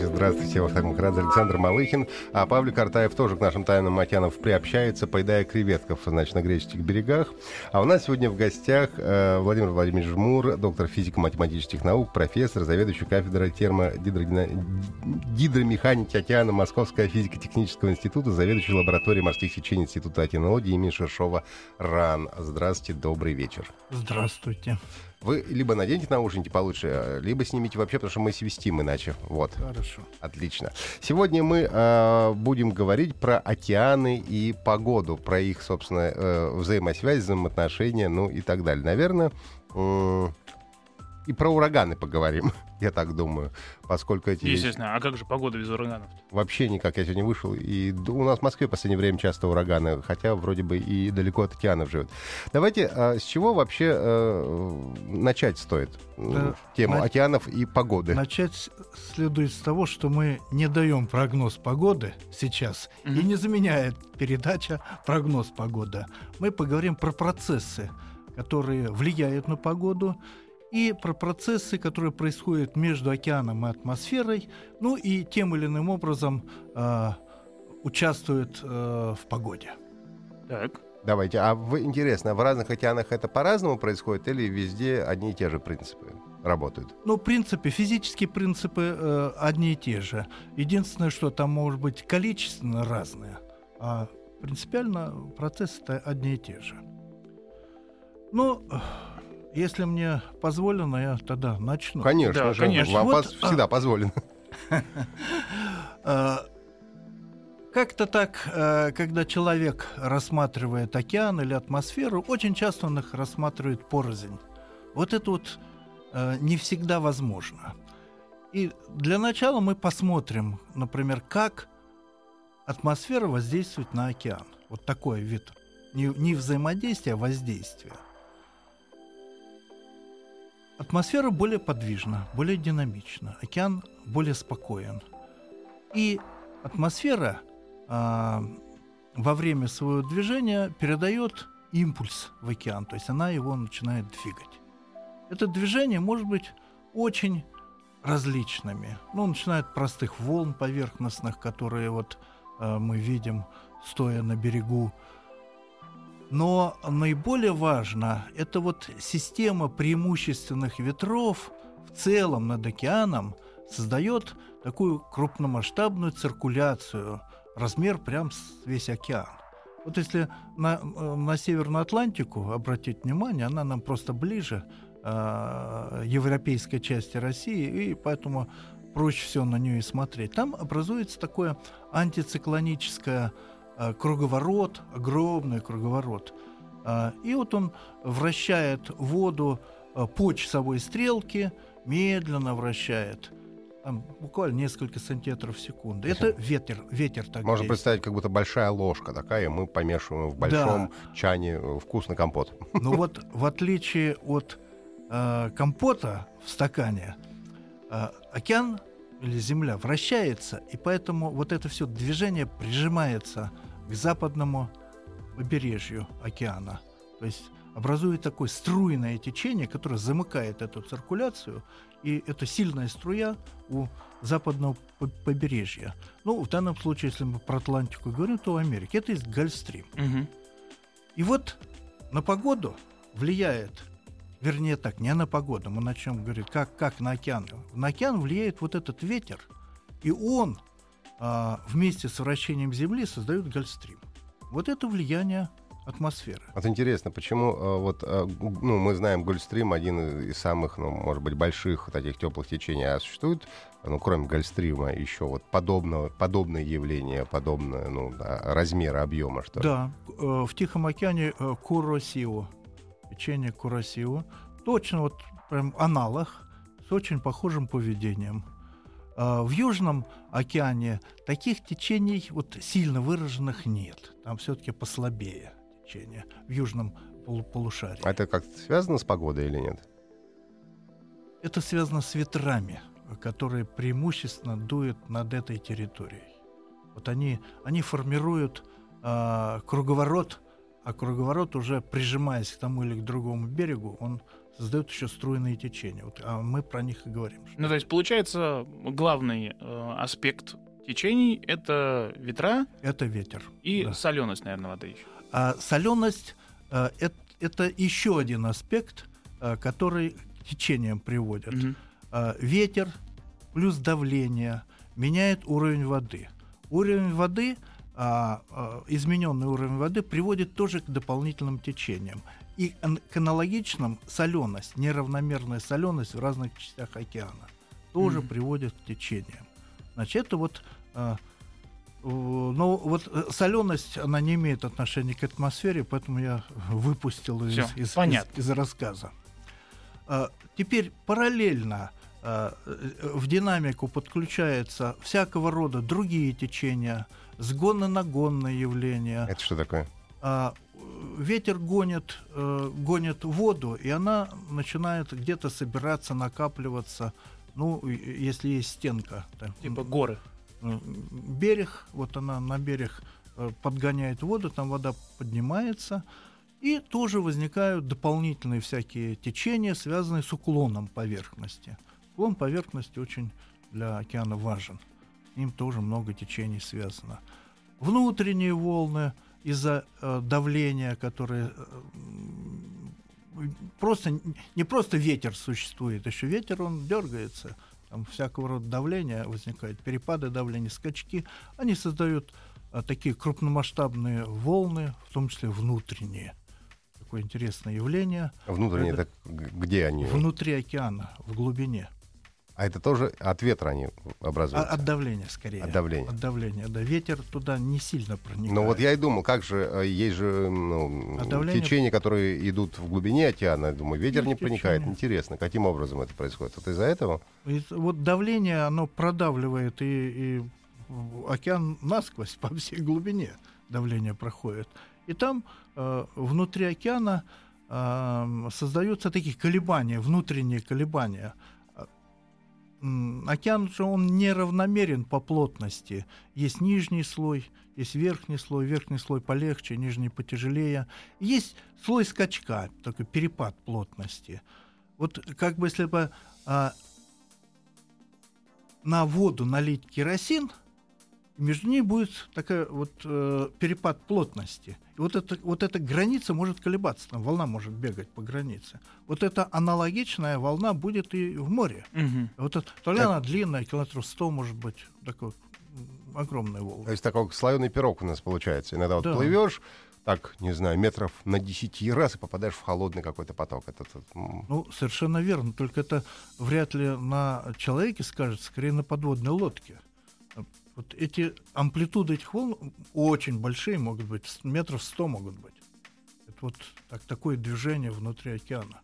Вечер, здравствуйте, в таком рад Александр Малыхин. А Павлик Артаев тоже к нашим тайнам океанов приобщается, поедая креветков, значит, на греческих берегах. А у нас сегодня в гостях э, Владимир Владимирович Жмур, доктор физико-математических наук, профессор, заведующий кафедрой термогидромеханики океана Московского физико-технического института, заведующий лабораторией морских течений Института океанологии имени Шершова РАН. Здравствуйте, добрый вечер. Здравствуйте. Вы либо наденьте наушники получше, либо снимите вообще, потому что мы свистим иначе. Вот. Хорошо. Отлично. Сегодня мы э, будем говорить про океаны и погоду, про их, собственно, э, взаимосвязь, взаимоотношения, ну и так далее. Наверное, э, и про ураганы поговорим, я так думаю, поскольку эти... Естественно, а как же погода без ураганов? Вообще никак, я сегодня вышел, и у нас в Москве в последнее время часто ураганы, хотя вроде бы и далеко от океанов живет. Давайте, а, с чего вообще э, начать стоит Да, тему на- океанов и погоды? Начать следует с того, что мы не даем прогноз погоды сейчас, и Мгм. не заменяет передача прогноз погоды. Мы поговорим про процессы, которые влияют на погоду, и про процессы, которые происходят между океаном и атмосферой, ну и тем или иным образом э, участвуют э, в погоде. Так. Давайте, а вы, интересно, в разных океанах это по-разному происходит или везде одни и те же принципы работают? Ну, в принципе, физические принципы э, одни и те же. Единственное, что там может быть количественно разные, а принципиально процессы-то одни и те же. Ну, э, если мне позволено, я тогда начну. Конечно Да, же, конечно. вам Вот, пос- всегда позволено. Э, Как-то так, э, когда человек рассматривает океан или атмосферу, очень часто он их рассматривает порознь. Вот это вот не всегда возможно. И для начала мы посмотрим, например, как атмосфера воздействует на океан. Вот такой вид. Не, не взаимодействие, а воздействие. Атмосфера более подвижна, более динамична. Океан более спокоен. И атмосфера а, во время своего движения передает импульс в океан, то есть она его начинает двигать. Это движение может быть очень различными. Ну, начиная от простых волн поверхностных, которые вот а, мы видим, стоя на берегу. Но наиболее важно это вот система преимущественных ветров в целом над океаном создает такую крупномасштабную циркуляцию, размер прям с весь океан. Вот если на, э, на Северную Атлантику обратить внимание, она нам просто ближе э, европейской части России, и поэтому проще всего на нее и смотреть. Там образуется такое антициклоническое круговорот, огромный круговорот. А, И вот он вращает воду э, по часовой стрелке, медленно вращает, там буквально несколько сантиметров в секунду. Это ветер, ветер так Можно действует. представить, как будто большая ложка такая, и мы помешиваем в большом чане э, вкусный компот. Но вот в отличие от э, компота в стакане, э, океан или земля вращается, и поэтому вот это все движение прижимается к западному побережью океана. То есть образует такое струйное течение, которое замыкает эту циркуляцию, и это сильная струя у западного по- побережья. Ну, в данном случае, если мы про Атлантику говорим, то в Америке. Это есть Гольфстрим. Мгм. И вот на погоду влияет, вернее так, не на погоду, мы начнем говорить, как, как на океан. На океан влияет вот этот ветер, и он а, вместе с вращением Земли создает Гольфстрим. Вот это влияние атмосферы. Вот интересно, почему э, вот, г- ну, мы знаем Гольфстрим, один из самых, ну, может быть, больших таких теплых течений, а существует, ну, кроме Гольфстрима, еще вот подобного, подобное явление, подобное, ну, да, размера, объема, что ли? Да, э, в Тихом океане э, Куросио, течение Куросио, точно вот прям аналог с очень похожим поведением. А, В Южном океане таких течений вот сильно выраженных нет. Там все-таки послабее течение в южном полу- полушарии. А это как-то связано с погодой или нет? Это связано с ветрами, которые преимущественно дуют над этой территорией. Вот они, они формируют а, круговорот, а круговорот уже прижимаясь к тому или к другому берегу, он создает еще струйные течения. Вот, а мы про них и говорим. Ну, то есть, получается, главный э, аспект течений — это ветра это ветер. и Да. соленость, наверное, воды еще. А соленость э, эт- это еще один аспект, э, который к течениям приводит. Мгм. А, ветер плюс давление меняет уровень воды. Уровень воды, а, а, измененный уровень воды приводит тоже к дополнительным течениям. И к аналогичным соленость, неравномерная соленость в разных частях океана тоже Мгм. приводит к течениям. Значит, это вот а, э, но вот соленость, она не имеет отношения к атмосфере, поэтому я выпустил из, Всё, из- понятно. из- из рассказа. А, Теперь параллельно а, э, в динамику подключаются всякого рода другие течения, сгонно-нагонные явления. Это что такое? Ветер гонит, э, гонит воду, и она начинает где-то собираться, накапливаться. Ну, если есть стенка, там, Типа горы. э, берег, вот она на берег э, подгоняет воду, там вода поднимается, и тоже возникают дополнительные всякие течения, связанные с уклоном поверхности. Уклон поверхности очень для океана важен. С ним тоже много течений связано. Внутренние волны из-за э, давления, которое э, просто не просто ветер существует, еще ветер он дергается, там всякого рода давления возникает, перепады давления, скачки, они создают а, такие крупномасштабные волны, в том числе внутренние. Такое интересное явление Внутренние, Это- г- где они? внутри океана, в глубине. А это тоже от ветра они образуются? от давления скорее. От давления. От давления, да. Ветер туда не сильно проникает. Ну вот я и думал, как же, э, есть же ну, А давление- течения, которые идут в глубине океана. Я думаю, ветер не Есть проникает. Интересно, каким образом это происходит? Вот из-за этого? И вот давление, оно продавливает и, и океан насквозь по всей глубине давление проходит. И там э, внутри океана э, создаются такие колебания, внутренние колебания. Океан же он неравномерен по плотности. Есть нижний слой, есть верхний слой, верхний слой полегче, нижний потяжелее. Есть слой скачка, такой перепад плотности. Вот как бы если бы а, на воду налить керосин, и между ней будет такая вот э, перепад плотности. И вот, это, вот эта граница может колебаться, там волна может бегать по границе. Вот эта аналогичная волна будет и в море. Мгм. Вот это, то ли Так. она длинная, километров 100, может быть, такой огромная волна. То есть такой слоеный пирог у нас получается. Иногда вот Да. плывешь, так, не знаю, метров на 10 раз и попадаешь в холодный какой-то поток. Это, м, Ну, совершенно верно. Только это вряд ли на человеке скажется, скорее на подводной лодке. Вот эти амплитуды этих волн очень большие могут быть, метров 100 могут быть. Это вот так, такое движение внутри океана.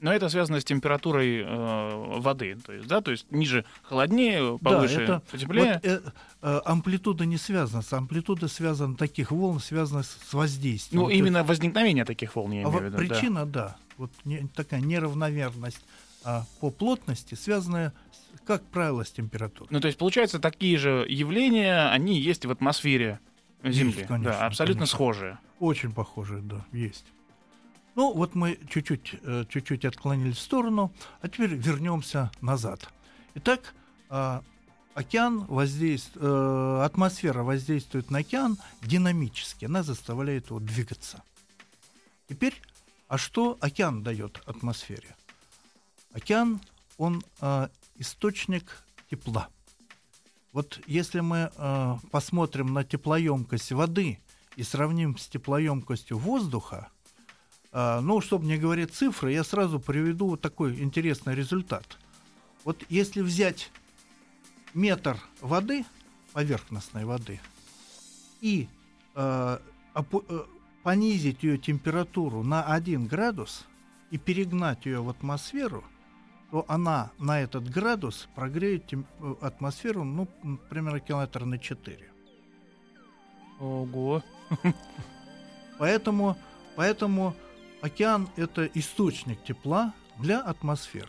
Но это связано с температурой э, воды. То есть, да, то есть ниже холоднее, повыше да, это потеплее. вот, э, э, амплитуда не связана. С амплитуда связана таких волн, связана с, с воздействием. ну, есть- именно возникновение таких волн, я А имею вот в виду. да. причина, да. Вот не- такая неравномерность а, по плотности, связанная, как правило, с температурой. Ну, то есть, получается, такие же явления, они есть в атмосфере Земли. Есть, конечно, да, абсолютно конечно. схожие. Очень похожие, да, есть. Ну, вот мы чуть-чуть, э, чуть-чуть отклонились в сторону, а теперь вернемся назад. Итак, а, океан воздействует, атмосфера воздействует на океан динамически, она заставляет его двигаться. Теперь, а что океан дает атмосфере? Океан, он а, источник тепла. Вот если мы э, посмотрим на теплоемкость воды и сравним с теплоемкостью воздуха, э, ну, чтобы не говорить цифры, я сразу приведу вот такой интересный результат. Вот если взять метр воды, поверхностной воды, и э, э, понизить ее температуру на 1 градус, и перегнать ее в атмосферу, то она на этот градус прогреет тем- э, атмосферу, ну, примерно километра на 4. Ого. Поэтому, поэтому океан — это источник тепла для атмосферы.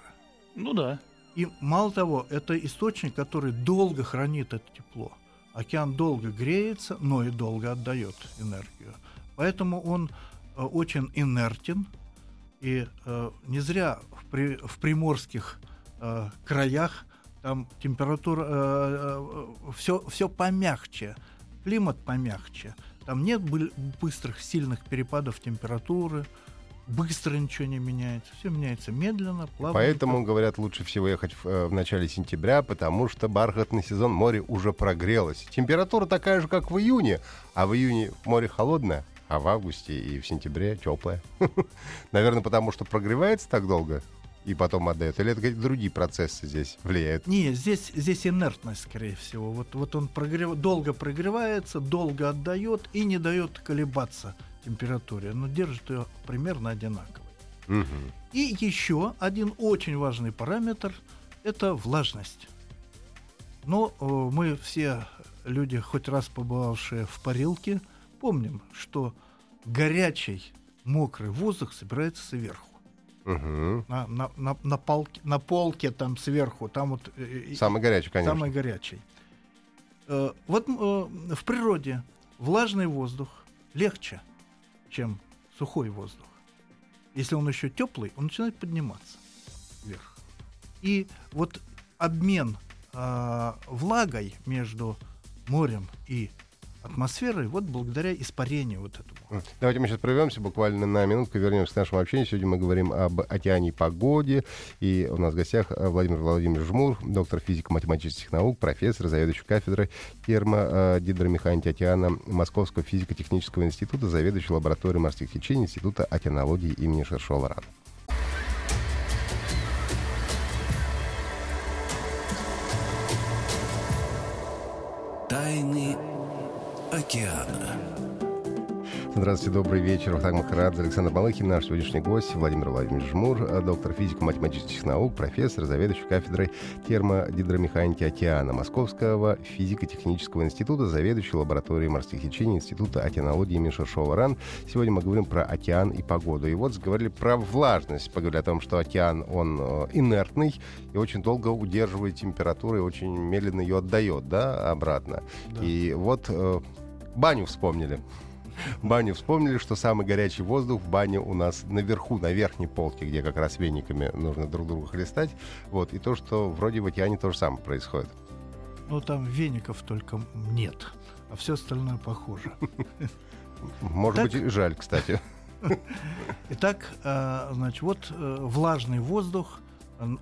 Ну да. И мало того, это источник, который долго хранит это тепло. Океан долго греется, но и долго отдает энергию. Поэтому он э, очень инертен. И э, не зря в, при- в приморских э, краях там температура все, все помягче, климат помягче. Там нет бы- быстрых, сильных перепадов температуры, быстро ничего не меняется. Все меняется медленно, плавно. Поэтому, говорят, лучше всего ехать в, э, в начале сентября, потому что бархатный сезон море уже прогрелось. Температура такая же, как в июне, а в июне море холодное, а в августе и в сентябре теплое. Наверное, потому что прогревается так долго и потом отдает. Или это какие-то другие процессы здесь влияют? Не, здесь, здесь инертность, скорее всего. Вот, вот он прогрев... долго прогревается, долго отдает и не дает колебаться температуре, но держит ее примерно одинаковой. Мгм. И еще один очень важный параметр – это влажность. Но э, мы все люди, хоть раз побывавшие в парилке, помним, что горячий, мокрый воздух собирается сверху. Мгм. На, на, на, на, полке, на полке там сверху, там вот э, э, Самый горячий, конечно. самый горячий. Э, вот э, в природе влажный воздух легче, чем сухой воздух. Если он еще теплый, он начинает подниматься вверх. И вот обмен э, влагой между морем и атмосферой, вот благодаря испарению вот этому. Давайте мы сейчас прервемся буквально на минутку, вернемся к нашему общению. Сегодня мы говорим об океане и погоде. И у нас в гостях э, Владимир Владимирович Жмур, доктор физико-математических наук, профессор, заведующий кафедрой термогидромеханики океана Московского физико-технического института, заведующий лабораторией морских течений Института океанологии имени Шершова-Рана. Океана. Здравствуйте, добрый вечер. Вахтанг Махарадзе, Александр Малыхин, наш сегодняшний гость Владимир Владимирович Жмур, э, доктор физико-математических наук, профессор, заведующий кафедрой термогидромеханики океана Московского физико-технического института, заведующий лабораторией морских течений Института океанологии имени Шершова-Ран. Сегодня мы говорим про океан и погоду. И вот заговорили про влажность, поговорили о том, что океан, он э, инертный и очень долго удерживает температуру и очень медленно ее отдает, да, обратно. Да. И вот э, баню вспомнили. Баню вспомнили, что самый горячий воздух в бане у нас наверху, на верхней полке, где как раз вениками нужно друг друга хлестать. Вот. И то, что вроде в океане то же самое происходит. Ну, там веников только нет, а все остальное похоже. Может быть, жаль, кстати. Итак, э, значит, вот э, влажный воздух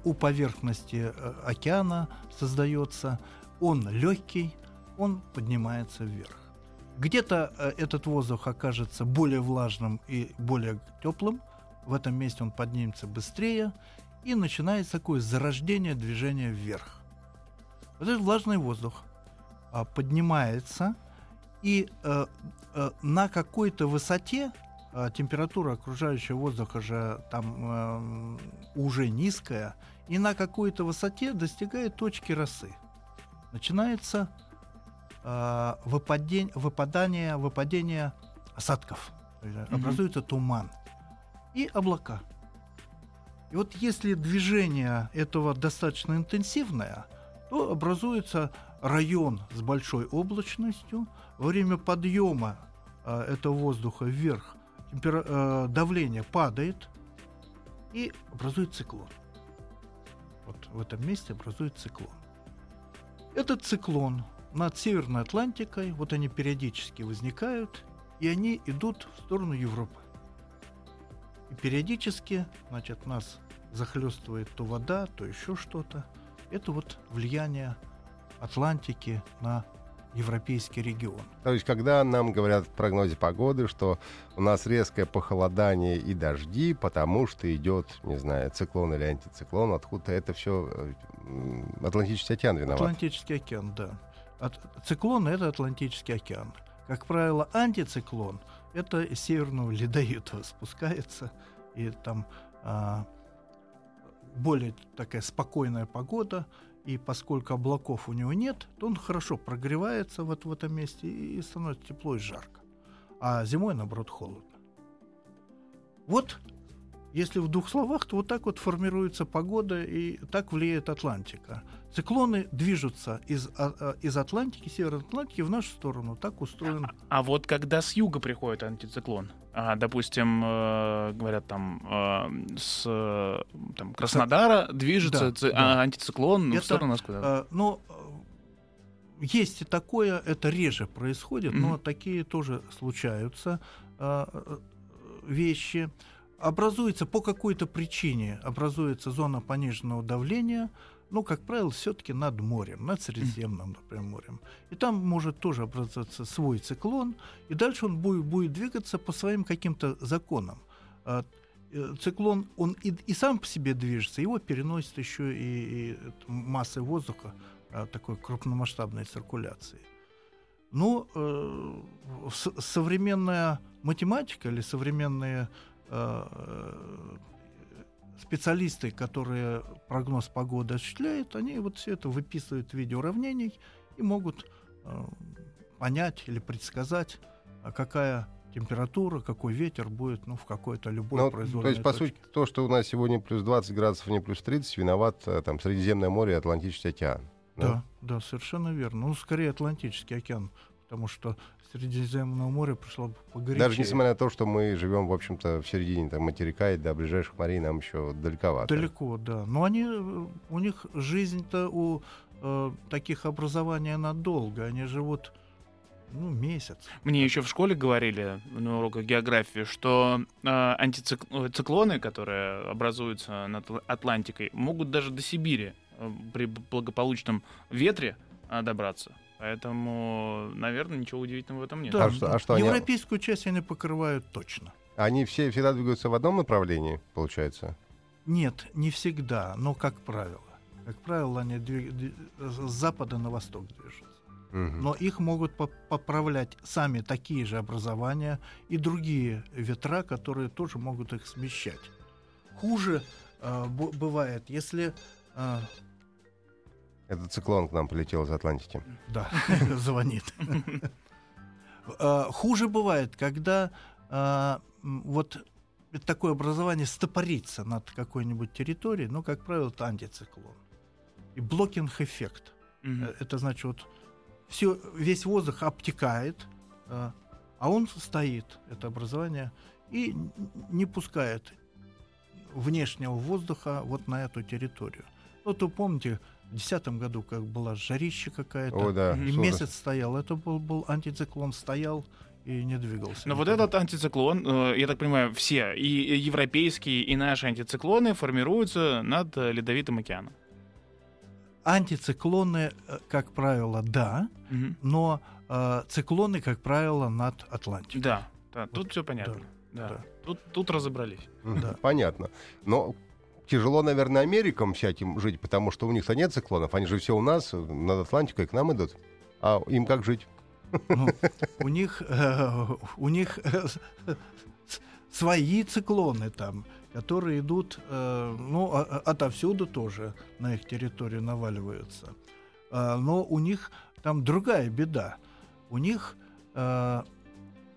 у поверхности э, океана создается. Он легкий, он поднимается вверх. Где-то э, этот воздух окажется более влажным и более теплым. В этом месте он поднимется быстрее, и начинается такое зарождение движения вверх. Вот этот влажный воздух а, поднимается, и э, э, на какой-то высоте а, температура окружающего воздуха же там эм, уже низкая, и на какой-то высоте достигает точки росы. Начинается а, выпадень- выпадание, выпадение осадков. Мгм. Образуется туман и облака. И вот если движение этого достаточно интенсивное, то образуется район с большой облачностью. Во время подъема а, этого воздуха вверх темпера- э, давление падает и образует циклон. Вот в этом месте образует циклон. Этот циклон над Северной Атлантикой, вот они периодически возникают, и они идут в сторону Европы. И периодически, значит, нас захлестывает то вода, то еще что-то. Это вот влияние Атлантики на европейский регион. То есть, когда нам говорят в прогнозе погоды, что у нас резкое похолодание и дожди, потому что идет, не знаю, циклон или антициклон, откуда это все Атлантический океан виноват. Атлантический океан, да. От, циклон это Атлантический океан. Как правило, антициклон это из Северного Ледовитого спускается, и там а, более такая спокойная погода, и поскольку облаков у него нет, то он хорошо прогревается вот в этом месте и становится тепло и жарко. А зимой, наоборот, холодно. Вот если в двух словах, то вот так вот формируется погода и так влияет Атлантика. Циклоны движутся из, а, а, из Атлантики, Северной Атлантики в нашу сторону. Так устроен. А, а вот когда с юга приходит антициклон, а, допустим, э, говорят там э, с там, Краснодара движется Да, ци- да. а, антициклон ну, в Это, сторону Москвы. да. Э, но э, есть и такое, это реже происходит, но Мгм. такие тоже случаются э, э, вещи. Образуется по какой-то причине, образуется зона пониженного давления, ну, как правило, все-таки над морем, над Средиземным, например, морем. И там может тоже образоваться свой циклон, и дальше он будет, будет двигаться по своим каким-то законам. А, э, Циклон, он и, и сам по себе движется, его переносит еще и, и массы воздуха а, такой крупномасштабной циркуляции. Ну, э, современная математика или современные э, специалисты, которые прогноз погоды осуществляют, они вот все это выписывают в виде уравнений и могут э, понять или предсказать, а какая температура, какой ветер будет ну, в какой-то любой Ну, то произвольной есть, по точке. сути, то, что у нас сегодня плюс 20 градусов, не плюс 30, виноват э, там Средиземное море и Атлантический океан. Да, да, совершенно верно. Ну, скорее Атлантический океан, потому что Средиземное море пришло бы погорячее. Даже несмотря на то, что мы живем, в общем-то, в середине там, материка, и до ближайших морей нам еще далековато. Далеко, да. Но они, э, у них жизнь-то у э, таких образований она долго. Они живут ну, месяц. Мне еще в школе говорили на уроках географии, что э, антициклоны, которые образуются над Атл- Атлантикой, могут даже до Сибири э, при благополучном ветре э, добраться. Поэтому, наверное, ничего удивительного в этом нет. Да, А что- а что они- европейскую часть они покрывают точно. Они все всегда двигаются в одном направлении, получается? Нет, не всегда, но как правило. Как правило, они двиг- дви- с запада на восток движутся. Мгм. Но их могут по- поправлять сами такие же образования и другие ветра, которые тоже могут их смещать. Хуже э, бывает, если э, Этот циклон к нам полетел из Атлантики. да, звонит. Э, Хуже бывает, когда м, вот такое образование стопорится над какой-нибудь территорией, но, как правило, это антициклон. И блокинг-эффект. Э, Это значит, вот все, весь воздух обтекает, э, а он стоит, это образование, и не пускает внешнего воздуха вот на эту территорию. Вот вы помните, в 2010 году, как была жарища какая-то, О, да. и сложно. месяц стоял, это был, был антициклон, стоял и не двигался. Но вот никуда. этот антициклон, э, я так понимаю, все, и европейские, и наши антициклоны формируются над э, Ледовитым океаном. Антициклоны, э, как правило, да, Мгм. но э, циклоны, как правило, над Атлантикой. Да, да, тут Вот, все понятно. Да. да. Тут, тут разобрались. Да. Понятно. Но тяжело, наверное, Америкам всяким жить, потому что у них-то нет циклонов. Они же все у нас, над Атлантикой, к нам идут. А им как жить? Ну, у них, э, у них э, свои циклоны там, которые идут, э, ну, а- а- отовсюду тоже на их территорию наваливаются. А, но у них там другая беда. У них, э,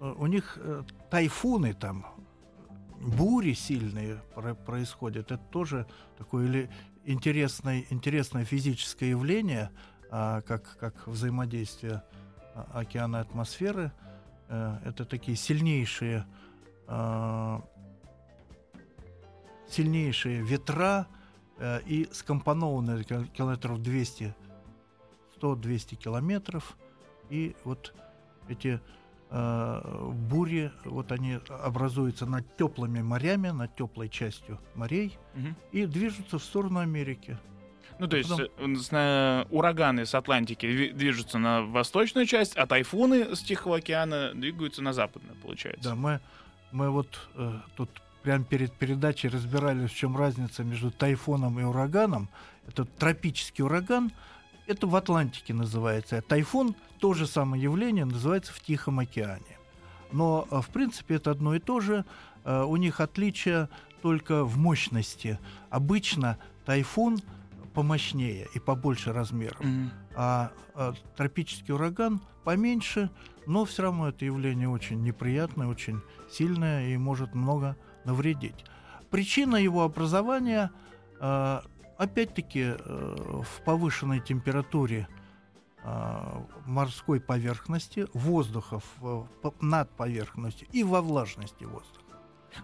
э, у них э, тайфуны там, бури сильные про- происходят. Это тоже такое или интересное, интересное физическое явление, а, как, как взаимодействие а, океана и атмосферы. Э, Это такие сильнейшие, а, сильнейшие ветра э, и скомпонованные кил- километров 200, 100-200 километров. И вот эти бури, вот они образуются над теплыми морями, над теплой частью морей Мгм. и движутся в сторону Америки. Ну, то есть Потом- э, ураганы с Атлантики ви- движутся на восточную часть, а тайфуны с Тихого океана двигаются на западную, получается. Да, мы, мы вот э, тут прямо перед передачей разбирались, в чем разница между тайфуном и ураганом. Это тропический ураган, это в Атлантике называется. А тайфун, то же самое явление, называется в Тихом океане. Но, э, в принципе, это одно и то же. Э, У них отличие только в мощности. Обычно тайфун помощнее и побольше размером, Мгм. а, а тропический ураган поменьше, но все равно это явление очень неприятное, очень сильное и может много навредить. Причина его образования, э, опять-таки, э, в повышенной температуре морской поверхности, воздуха в- по- над поверхностью и во влажности воздуха.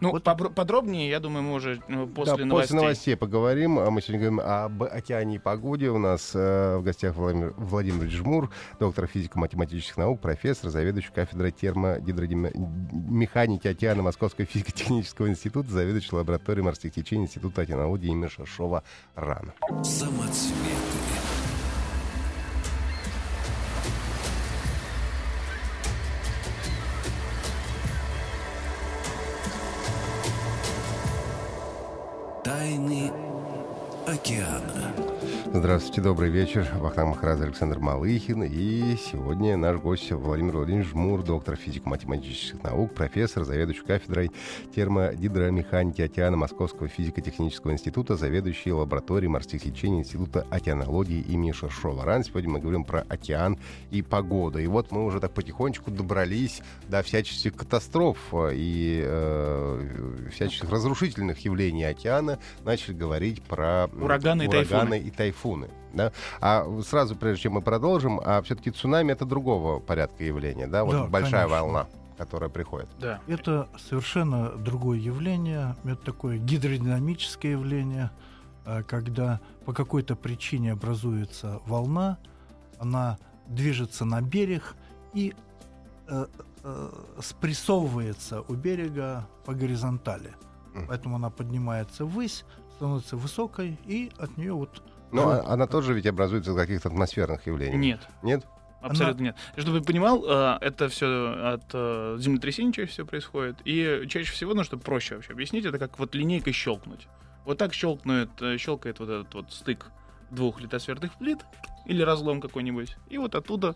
Ну, Вот- подробнее, я думаю, мы уже э, после да, новостей. после новостей поговорим. А Мы сегодня говорим об океане и погоде. У нас э, в гостях Владимир, Владимир Жмур, доктор физико-математических наук, профессор, заведующий кафедрой термодинамики океана Московского физико-технического института, заведующий лабораторией морских течений Института океанологии имени Шашова РАН. Самоцветы. Тайны океана. Здравствуйте, добрый вечер. Вахтанг Махарадзе, Александр Малыхин. И сегодня наш гость Владимир Владимирович Жмур, доктор физико-математических наук, профессор, заведующий кафедрой термодидромеханики океана Московского физико-технического института, заведующий лабораторией морских течений Института океанологии имени Шершова. Ран. Сегодня мы говорим про океан и погоду. И вот мы уже так потихонечку добрались до всяческих катастроф и э, всяческих разрушительных явлений океана. Начали говорить про м, Ураганы и ураганы и тайфуны. Да? А сразу, прежде чем мы продолжим, а все-таки цунами это другого порядка явления, да? Вот Да, большая конечно. волна, которая приходит. Да. Это совершенно другое явление. Это такое гидродинамическое явление, э, когда по какой-то причине образуется волна, она движется на берег и э, э, спрессовывается у берега по горизонтали. Поэтому она поднимается ввысь, становится высокой, и от нее вот Но Ну, а- она тоже ведь образуется из каких-то атмосферных явлений. Нет. Нет? Абсолютно нет. Чтобы ты понимал, э, это все от э, землетрясений чаще всего происходит. И чаще всего, ну, чтобы проще вообще объяснить, это как вот линейкой щелкнуть. Вот так щелкнет, э, щелкает вот этот вот стык двух литосферных плит или разлом какой-нибудь. И вот оттуда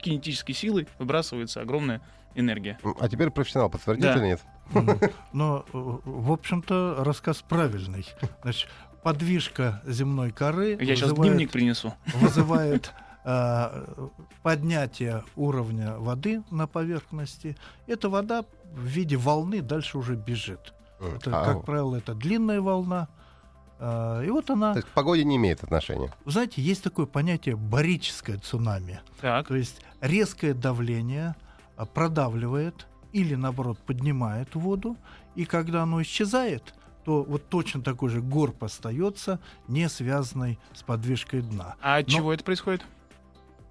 кинетической силой выбрасывается огромная энергия. А теперь профессионал подтвердит Да. или нет? Но, в общем-то, рассказ правильный. Значит, подвижка земной коры Я сейчас вызывает- дневник принесу. вызывает э, поднятие уровня воды на поверхности. Эта вода в виде волны дальше уже бежит. Это, как правило, это длинная волна. Э, и вот она, То есть к погоде не имеет отношения. вы знаете, есть такое понятие барическое цунами. Так. То есть резкое давление а, продавливает или, наоборот, поднимает воду, и когда оно исчезает, то вот точно такой же горб остается, не связанный с подвижкой дна. А от Но- чего это происходит?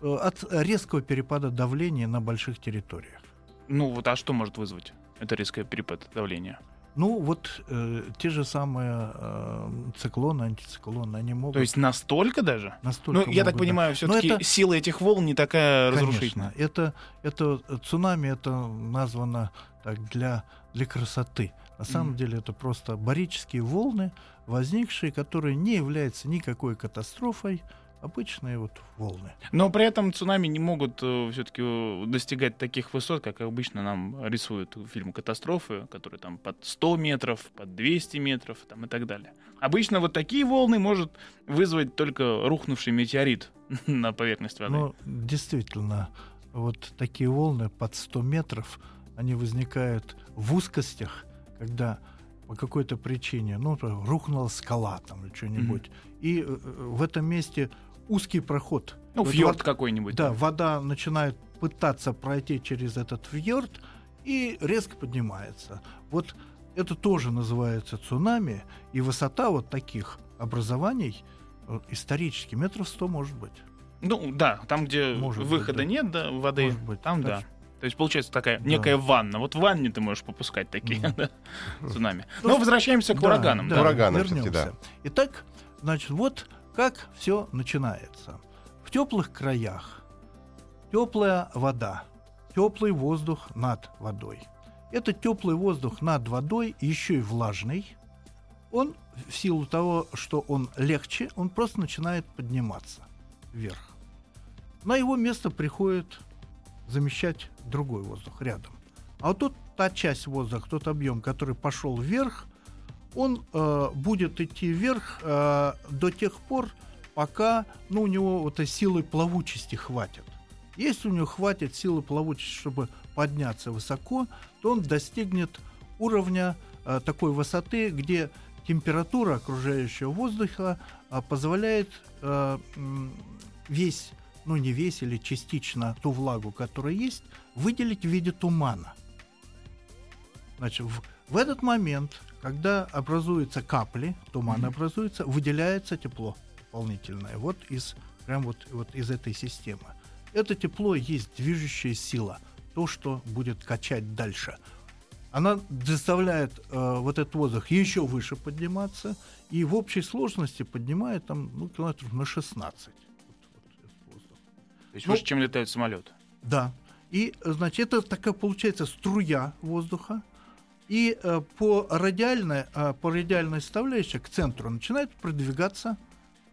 Э, От резкого перепада давления на больших территориях. Ну вот, а что может вызвать это резкое перепад давления? Ну, вот э, те же самые э, циклоны, антициклоны, они могут То есть настолько даже? настолько... Ну, я так могут, да. понимаю, все-таки это- сила этих волн не такая Конечно, разрушительная. это, это э, цунами, это названо так для, для красоты. На самом деле это просто барические волны, возникшие, которые не являются никакой катастрофой, обычные вот волны. Но при этом цунами не могут все-таки достигать таких высот, как обычно нам рисуют в фильме «Катастрофы», которые там под 100 метров, под 200 метров там, и так далее. Обычно вот такие волны может вызвать только рухнувший метеорит на поверхность воды. Но действительно, вот такие волны под 100 метров, они возникают в узкостях, когда по какой-то причине, ну, рухнула скала там или что-нибудь, и э, э, в этом месте узкий проход. ну, вот фьорд вод- какой-нибудь. Да, вода начинает пытаться пройти через этот фьорд и резко поднимается. Вот это тоже называется цунами, и высота вот таких образований э, исторически метров 100 может быть. Ну, да, там, где Может быть, выхода да. нет да, воды, Может быть. там да. То есть получается такая Да. некая ванна. Вот в ванне ты можешь попускать такие Мгм. да, цунами. Ну, Но возвращаемся к Да, ураганам. да, да. Ураганам вернемся. всё-таки, Итак, значит, вот как все начинается. В теплых краях теплая вода, теплый воздух над водой. Этот теплый воздух над водой еще и влажный. Он в силу того, что он легче, он просто начинает подниматься вверх. На его место приходит замещать другой воздух рядом. А вот тут та часть воздуха, тот объем, который пошел вверх, он э, будет идти вверх э, до тех пор, пока ну, у него вот этой силы плавучести хватит. Если у него хватит силы плавучести, чтобы подняться высоко, то он достигнет уровня э, такой высоты, где температура окружающего воздуха э, позволяет э, весь, ну не весь или частично ту влагу, которая есть, выделить в виде тумана. Значит, в, в этот момент, когда образуются капли, туман mm-hmm. образуется, выделяется тепло дополнительное. Вот из прям вот, вот из этой системы. Это тепло есть движущая сила, то, что будет качать дальше. Она заставляет э, вот этот воздух еще выше подниматься, и в общей сложности поднимает там ну, километров на 16. То есть ну, выше, чем летает самолет? Да. И, значит, это такая получается струя воздуха, и э, по радиальной, э, по радиальной составляющей к центру начинают продвигаться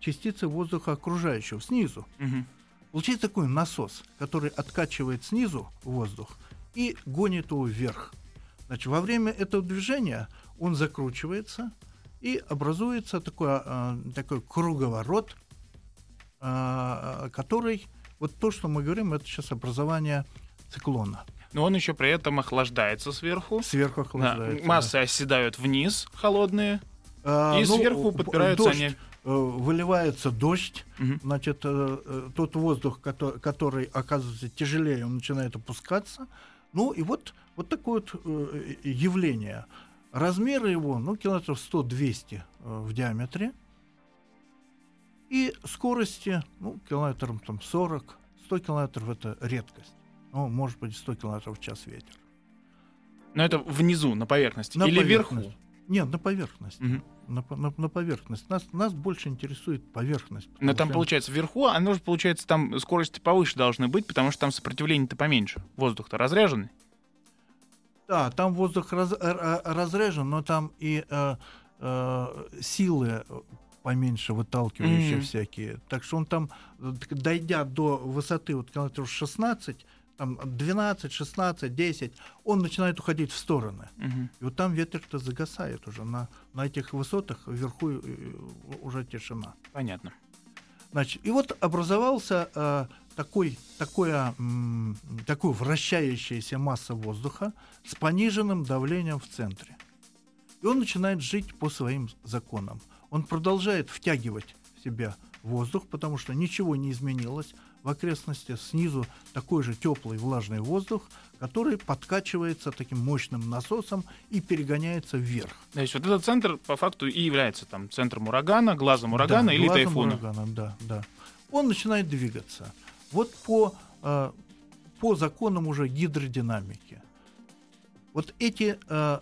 частицы воздуха окружающего снизу. Угу. Получается такой насос, который откачивает снизу воздух и гонит его вверх. Значит, во время этого движения он закручивается и образуется такой, э, такой круговорот, э, который, вот то, что мы говорим, это сейчас образование циклона. Но он еще при этом охлаждается сверху. Сверху охлаждается. Да. Массы да. оседают вниз, холодные. А, и ну, сверху подпираются дождь, они. Э, выливается дождь, угу. значит, э, э, тот воздух, который, который оказывается тяжелее, он начинает опускаться. Ну и вот, вот такое вот явление. Размеры его, ну, километров 100-200 в диаметре. И скорости, ну, километров там 40, 100 километров это редкость. Ну, может быть, 100 километров в час ветер. Но это внизу, на поверхности, на или поверхность. вверху? Нет, на поверхности. Угу. На, на, на поверхность. Нас, нас больше интересует поверхность. Но там, что... получается, вверху, оно же, получается, там скорости повыше должны быть, потому что там сопротивление-то поменьше. Воздух-то разряженный. Да, там воздух раз, разряжен, но там и э, э, силы поменьше выталкивающие mm-hmm. всякие. Так что он там, дойдя до высоты вот километров 16, там 12, 16, 10, он начинает уходить в стороны. Угу. И вот там ветер-то загасает уже. На, на этих высотах вверху э, уже тишина. Понятно. Значит, и вот образовался э, такой, такое, м, такой вращающаяся масса воздуха с пониженным давлением в центре. И он начинает жить по своим законам. Он продолжает втягивать в себя воздух, потому что ничего не изменилось в окрестности снизу такой же теплый влажный воздух, который подкачивается таким мощным насосом и перегоняется вверх. То есть вот этот центр по факту и является там центром урагана, глазом урагана да, или глазом тайфуна. Урагана, да, да. Он начинает двигаться. Вот по, э, по законам уже гидродинамики. Вот эти э,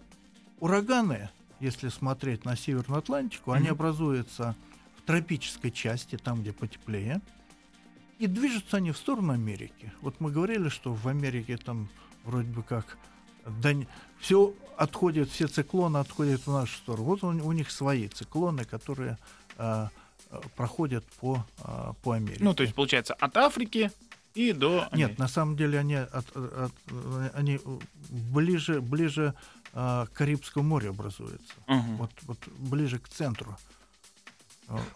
ураганы, если смотреть на Северную Атлантику, mm-hmm. они образуются в тропической части, там, где потеплее. И движутся они в сторону Америки. Вот мы говорили, что в Америке там вроде бы как да, все отходит, все циклоны отходят в нашу сторону. Вот у, у них свои циклоны, которые а, проходят по, а, по Америке. Ну, то есть, получается, от Африки и до... Нет, на самом деле они, от, от, они ближе, ближе к Карибскому морю образуются. Угу. Вот, вот ближе к центру.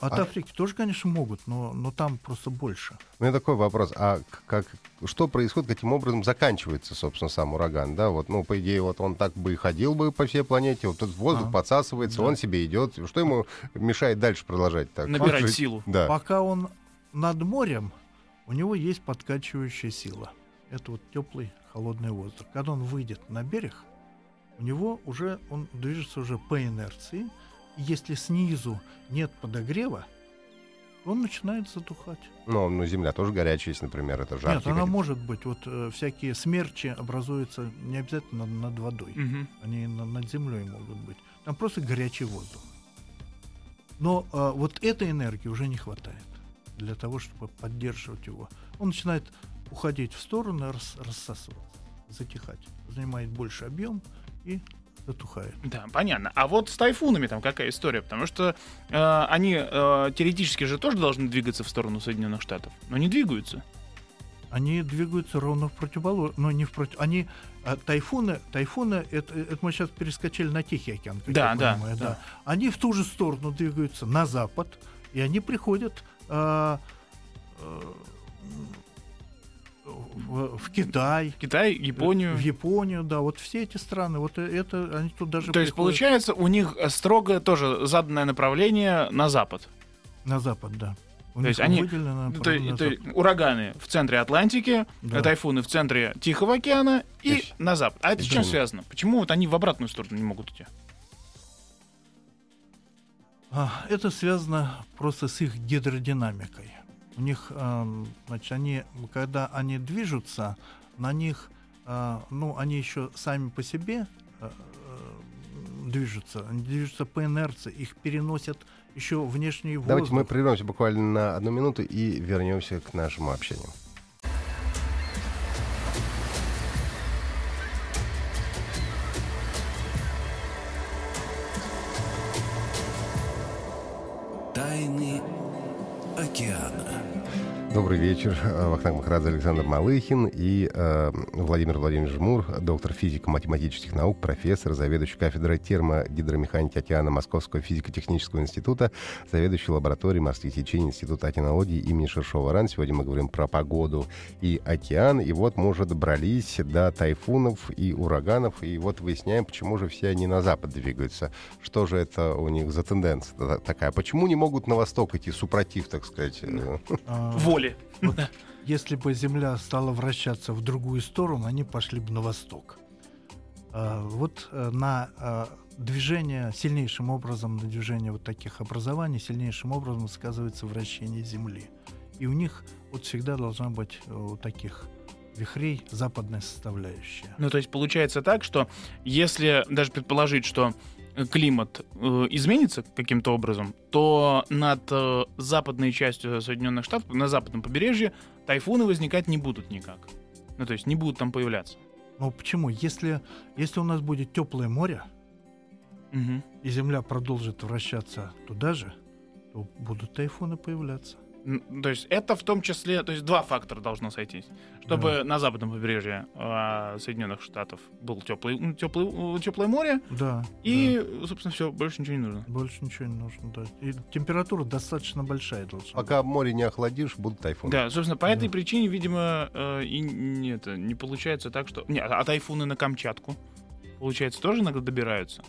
От а... Африки тоже, конечно, могут, но, но там просто больше. У меня такой вопрос. А как, что происходит, каким образом заканчивается, собственно, сам ураган? Да, вот, ну, по идее, вот он так бы и ходил бы по всей планете, вот тут воздух а, подсасывается, да. он себе идет. Что ему мешает дальше продолжать так? Набирать Может, силу. Да. Пока он над морем, у него есть подкачивающая сила. Это вот теплый, холодный воздух. Когда он выйдет на берег, у него уже, он движется уже по инерции, если снизу нет подогрева, он начинает затухать. Ну, ну, земля тоже горячая, если, например, это жарко. Нет, она может быть. Вот э, всякие смерчи образуются не обязательно над, над водой. Угу. Они на, над землей могут быть. Там просто горячий воздух. Но э, вот этой энергии уже не хватает для того, чтобы поддерживать его. Он начинает уходить в сторону, рас, рассасываться, затихать. Занимает больше объем и затухает. Да, понятно. А вот с тайфунами там какая история? Потому что э, они э, теоретически же тоже должны двигаться в сторону Соединенных Штатов, но не двигаются. Они двигаются ровно в противоположную, но не в против. Они а, тайфуны, тайфуны, это, это мы сейчас перескочили на Тихий океан. как Да, я да, понимаю, да. Они в ту же сторону двигаются на запад, и они приходят а, э, в, в Китай, Китай, Японию. в Японию, да, вот все эти страны, вот это они тут даже То есть, приходят получается, у них э, строго тоже заданное направление на запад. на запад, да. У То есть они- выделено То, есть ураганы в центре Атлантики, Да. тайфуны в центре Тихого океана и Ищ. на запад. А это с чем Да. связано? Почему вот они в обратную сторону не могут идти? А, Это связано просто с их гидродинамикой. У них, ам, значит, они, когда они движутся, на них, а, ну, они еще сами по себе а, а, движутся, они движутся по инерции, их переносят еще внешний воздух. Давайте мы прервемся буквально на одну минуту и вернемся к нашему общению. Тайны океана. Добрый вечер. Э, Вахтанг Махарадзе, Александр Малыхин и э, Владимир Владимирович Жмур, доктор физико-математических наук, профессор, заведующий кафедрой термогидромеханики океана Московского физико-технического института, заведующий лабораторией морских течений Института океанологии имени Шершова-Ран. Сегодня мы говорим про погоду и океан. И вот мы уже добрались до тайфунов и ураганов. И вот выясняем, почему же все они на запад двигаются. Что же это у них за тенденция та- такая? Почему не могут на восток идти, супротив, так сказать? э, Воли. Если бы Земля стала вращаться в другую сторону, они пошли бы на восток. А, Вот э, на а, движение, сильнейшим образом на движение вот таких образований, сильнейшим образом сказывается вращение Земли. И у них вот всегда должна быть э, у таких вихрей западная составляющая. Ну, то есть получается так, что если даже предположить, что климат э, изменится каким-то образом, то над э, западной частью Соединенных Штатов, на западном побережье, тайфуны возникать не будут никак. Ну, то есть не будут там появляться. Но почему? Если, если у нас будет теплое море, Мгм. и Земля продолжит вращаться туда же, то будут тайфуны появляться. То есть это в том числе, то есть два фактора должно сойтись. Чтобы на западном побережье э, Соединенных Штатов был теплый, теплый, теплое море, Да. и, собственно, все, больше ничего не нужно. да. больше ничего не нужно. Да. И температура достаточно большая должна Пока море не охладишь, будут тайфуны. Да, собственно, по этой Да. причине, видимо, э, и не, это, не получается так, что... Не, а тайфуны на Камчатку, получается, тоже иногда добираются?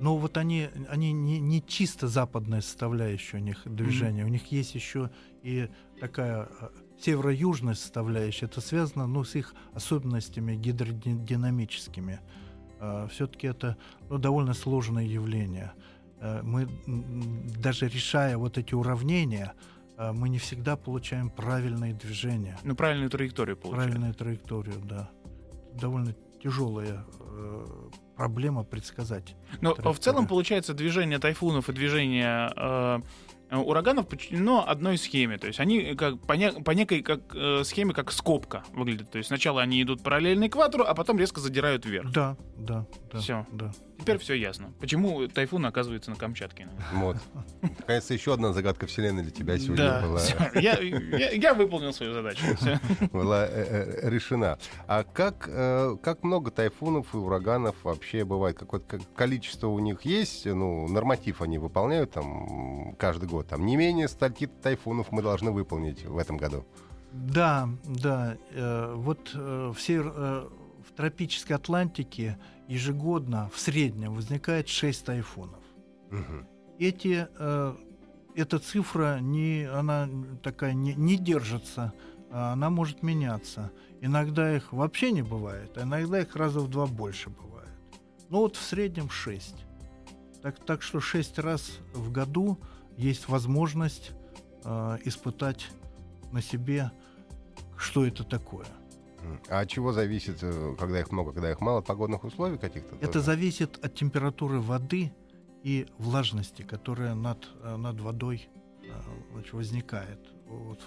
Но вот они, они не, не чисто западная составляющая у них движения. У них есть еще и такая э, северо-южная составляющая. Это связано ну, с их особенностями гидродинамическими. Все-таки это ну, довольно сложное явление. Э, Мы даже решая вот эти уравнения, э, мы не всегда получаем правильные движения. Ну, правильную траекторию получается. Правильную траекторию, да. Довольно тяжелая э, проблема предсказать. Но в целом, получается, движение тайфунов и движение э, ураганов подчинено одной схеме. То есть они как по, не- по некой как, э, схеме, как скобка выглядят. То есть сначала они идут параллельно экватору, а потом резко задирают вверх. Да, да, да. Всё. Да. Теперь все ясно. Почему тайфун оказывается на Камчатке? Вот. Наконец-то еще одна загадка Вселенной для тебя сегодня Да, была, я, я- я выполнил свою задачу. Всё. была э, э, решена. А как, э, как много тайфунов и ураганов вообще бывает? Какое-то ко- количество у них есть? Ну, норматив они выполняют там каждый год. Там не менее стольки тайфунов мы должны выполнить в этом году. Да, да. э, вот э, в, север- э, в тропической Атлантике ежегодно в среднем возникает 6 тайфунов. Мгм. Эти, э, эта цифра не, она такая не, не держится, а она может меняться. Иногда их вообще не бывает, а иногда их раза в два больше бывает. Ну вот в среднем 6. Так, так что 6 раз в году есть возможность э, испытать на себе, что это такое. А от чего зависит, э, когда их много, когда их мало, от погодных условий каких-то? Это тоже? зависит от температуры воды и влажности, которая над, э, над водой э, значит, возникает вот,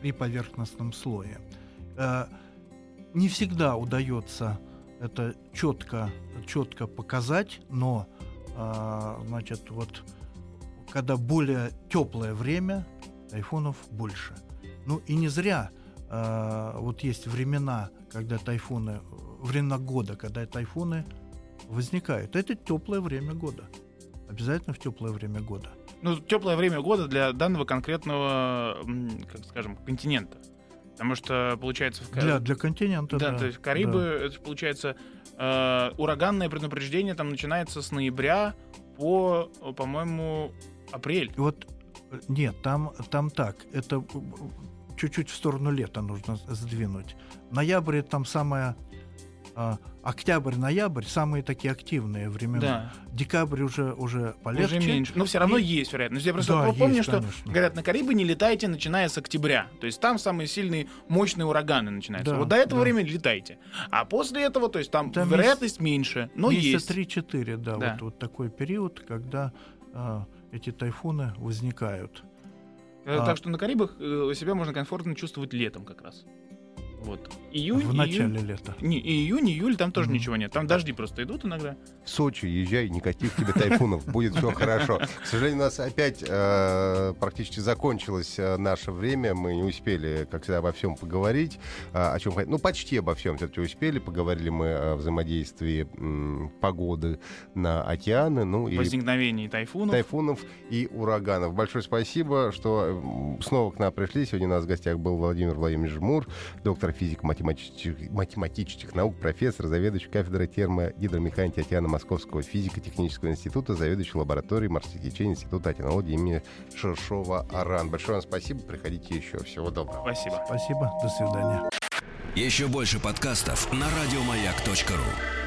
при поверхностном слое. Не всегда удается это четко, четко показать, но значит, вот, когда более теплое время, тайфунов больше. Ну и не зря э, вот есть времена, когда тайфуны, времена года, когда тайфуны возникают. Это теплое время года. Обязательно в теплое время года. Ну, теплое время года для данного конкретного, как скажем, континента. Потому что, получается... В... Для, для континента, да. Да, то есть Карибы, да. это, получается, э, ураганное предупреждение там начинается с ноября по, по-моему, апрель. Вот нет, там, там так. Это чуть-чуть в сторону лета нужно сдвинуть. Ноябрь там самая октябрь-ноябрь самые такие активные времена. Да. Декабрь уже уже полегче. Уже меньше. Но все равно и... есть вероятность. Я просто да, помню, есть, что конечно. говорят, на Карибы не летайте, начиная с октября. То есть там самые сильные, мощные ураганы начинаются. Да, вот до этого да. времени летайте. А после этого, то есть там, там вероятность месяц, меньше, но есть. 3-4, да, да. Вот, вот такой период, когда а, эти тайфуны возникают. А, так что на Карибах э, себя можно комфортно чувствовать летом как раз. Вот. Июнь, в начале июнь, лета. Не, и июнь, июль, там тоже mm-hmm. ничего нет. Там дожди просто идут иногда. В Сочи езжай, никаких тебе тайфунов, будет все хорошо. К сожалению, у нас опять э, практически закончилось э, наше время. Мы не успели, как всегда, обо всем поговорить. Э, о чем Ну, почти обо всем все-таки успели. Поговорили мы о взаимодействии погоды на океаны. Ну, и Возникновении тайфунов. Тайфунов и ураганов. Большое спасибо, что снова к нам пришли. Сегодня у нас в гостях был Владимир Владимирович Жмур, доктор физико-математических математических наук, профессор, заведующий кафедрой термогидромеханики океана Московского физико-технического института, заведующий лабораторией морских течений Института океанологии имени Шершова-Аран. Большое вам спасибо. Приходите еще. Всего доброго. Спасибо. Спасибо. До свидания. Еще больше подкастов на радиомаяк.ру